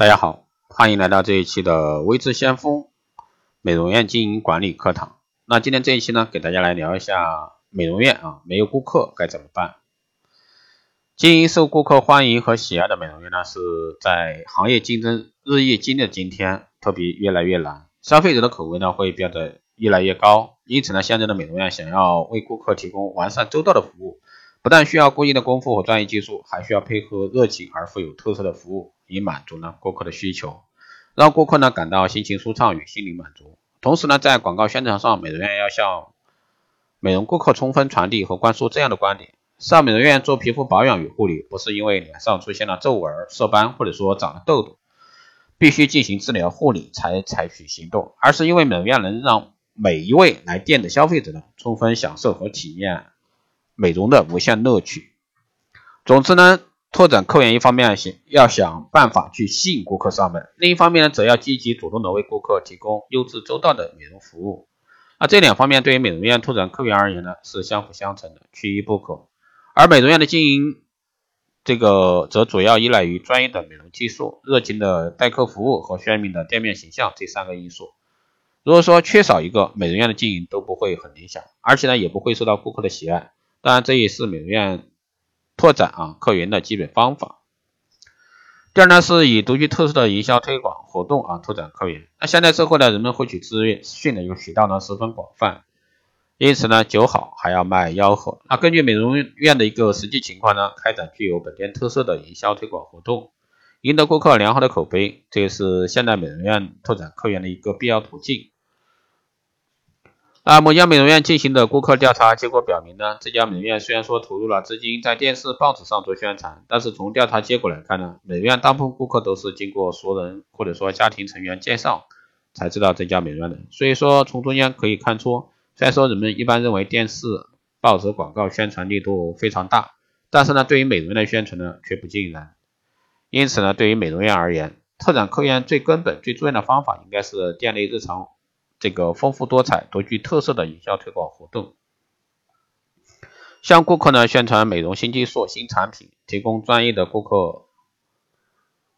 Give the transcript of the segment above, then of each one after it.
大家好，欢迎来到这一期的微智先锋美容院经营管理课堂。那今天这一期呢，给大家来聊一下美容院啊，没有顾客该怎么办？经营受顾客欢迎和喜爱的美容院呢，是在行业竞争日益激烈的今天，特别越来越难。消费者的口味呢，会变得越来越高，因此呢，现在的美容院想要为顾客提供完善周到的服务，不但需要过硬的功夫和专业技术，还需要配合热情而富有特色的服务。以满足呢顾客的需求，让顾客呢感到心情舒畅与心灵满足。同时呢，在广告宣传上，美容院要向美容顾客充分传递和灌输这样的观点：上美容院做皮肤保养与护理，不是因为脸上出现了皱纹、色斑，或者说长了痘痘，必须进行治疗护理才采取行动，而是因为美容院能让每一位来店的消费者呢充分享受和体验美容的无限乐趣。总之呢。拓展客源，一方面想要想办法去吸引顾客上门，另一方面呢，则要积极主动的为顾客提供优质周到的美容服务。那这两方面对于美容院拓展客源而言呢，是相辅相成的，缺一不可。而美容院的经营，这个则主要依赖于专业的美容技术、热情的待客服务和鲜明的店面形象这三个因素。如果说缺少一个，美容院的经营都不会很理想，而且呢，也不会受到顾客的喜爱。当然，这也是美容院。拓展啊客源的基本方法。第二呢，是以独具特色的营销推广活动啊拓展客源。那现在社会呢，人们获取资讯的一个渠道呢十分广泛，因此呢，酒好还要卖吆喝。那根据美容院的一个实际情况呢，开展具有本店特色的营销推广活动，赢得顾客良好的口碑，这也是现代美容院拓展客源的一个必要途径。啊，某家美容院进行的顾客调查结果表明呢，这家美容院虽然说投入了资金在电视、报纸上做宣传，但是从调查结果来看呢，美容院大部分顾客都是经过熟人或者说家庭成员介绍才知道这家美容院的。所以说，从中间可以看出，虽然说人们一般认为电视、报纸广告宣传力度非常大，但是呢，对于美容院的宣传呢却不尽然。因此呢，对于美容院而言，拓展客源最根本、最重要的方法应该是店内日常。这个丰富多彩、独具特色的营销推广活动，向顾客呢宣传美容新技术、新产品，提供专业的顾客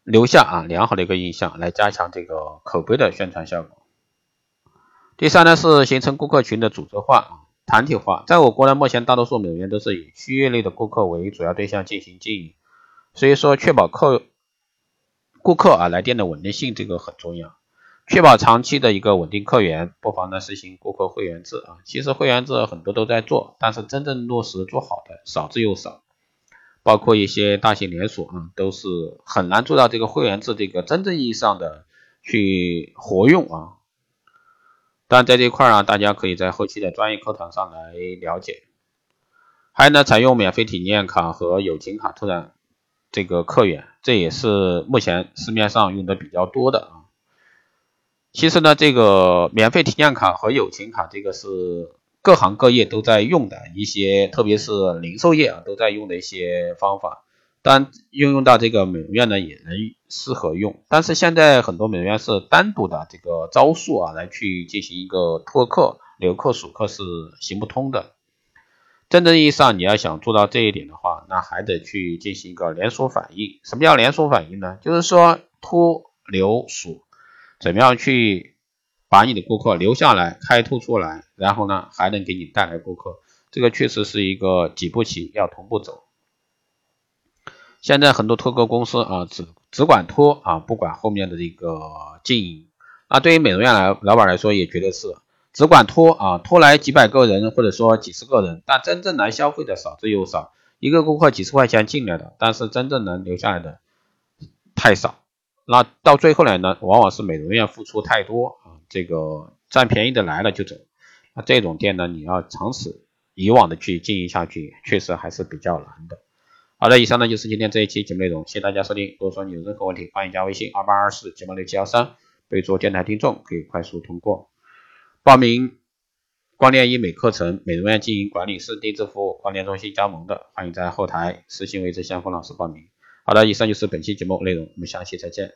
留下啊良好的一个印象，来加强这个口碑的宣传效果。第三呢是形成顾客群的组织化团体化。在我国呢，目前大多数美容院都是以区域内的顾客为主要对象进行经营，所以说确保客顾客啊来电的稳定性，这个很重要。确保长期的一个稳定客源，不妨呢实行顾客会员制啊。其实会员制很多都在做，但是真正落实做好的少之又少。包括一些大型连锁啊，都是很难做到这个会员制这个真正意义上的去活用啊。但在这块啊，大家可以在后期的专业课堂上来了解。还有呢，采用免费体验卡和友情卡拓展这个客源，这也是目前市面上用的比较多的啊。其实呢，这个免费体验卡和友情卡，这个是各行各业都在用的一些，特别是零售业啊都在用的一些方法。当然，应用到这个美容院呢，也能适合用。但是现在很多美容院是单独的这个招数啊，来去进行一个拓客、留客、数客是行不通的。真正意义上，你要想做到这一点的话，那还得去进行一个连锁反应。什么叫连锁反应呢？就是说托、留、数。怎么样去把你的顾客留下来、开拓出来，然后呢还能给你带来顾客？这个确实是一个几步棋，要同步走。现在很多托客公司啊，只只管托啊，不管后面的这个经营。那对于美容院来老板来说，也绝对是只管托啊，托来几百个人或者说几十个人，但真正来消费的少之又少。一个顾客几十块钱进来的，但是真正能留下来的太少。那到最后来呢，往往是美容院付出太多啊，这个占便宜的来了就走，那这种店呢，你要长此以往的去经营下去，确实还是比较难的。好的，以上呢就是今天这一期节目内容，谢谢大家收听。如果说你有任何问题，欢迎加微信二八二四九八六七幺三，备注电台听众，可以快速通过报名光电医美课程、美容院经营管理师定制服务、光电中心加盟的，欢迎在后台私信为这先锋老师报名。好的，以上就是本期节目内容，我们下期再见。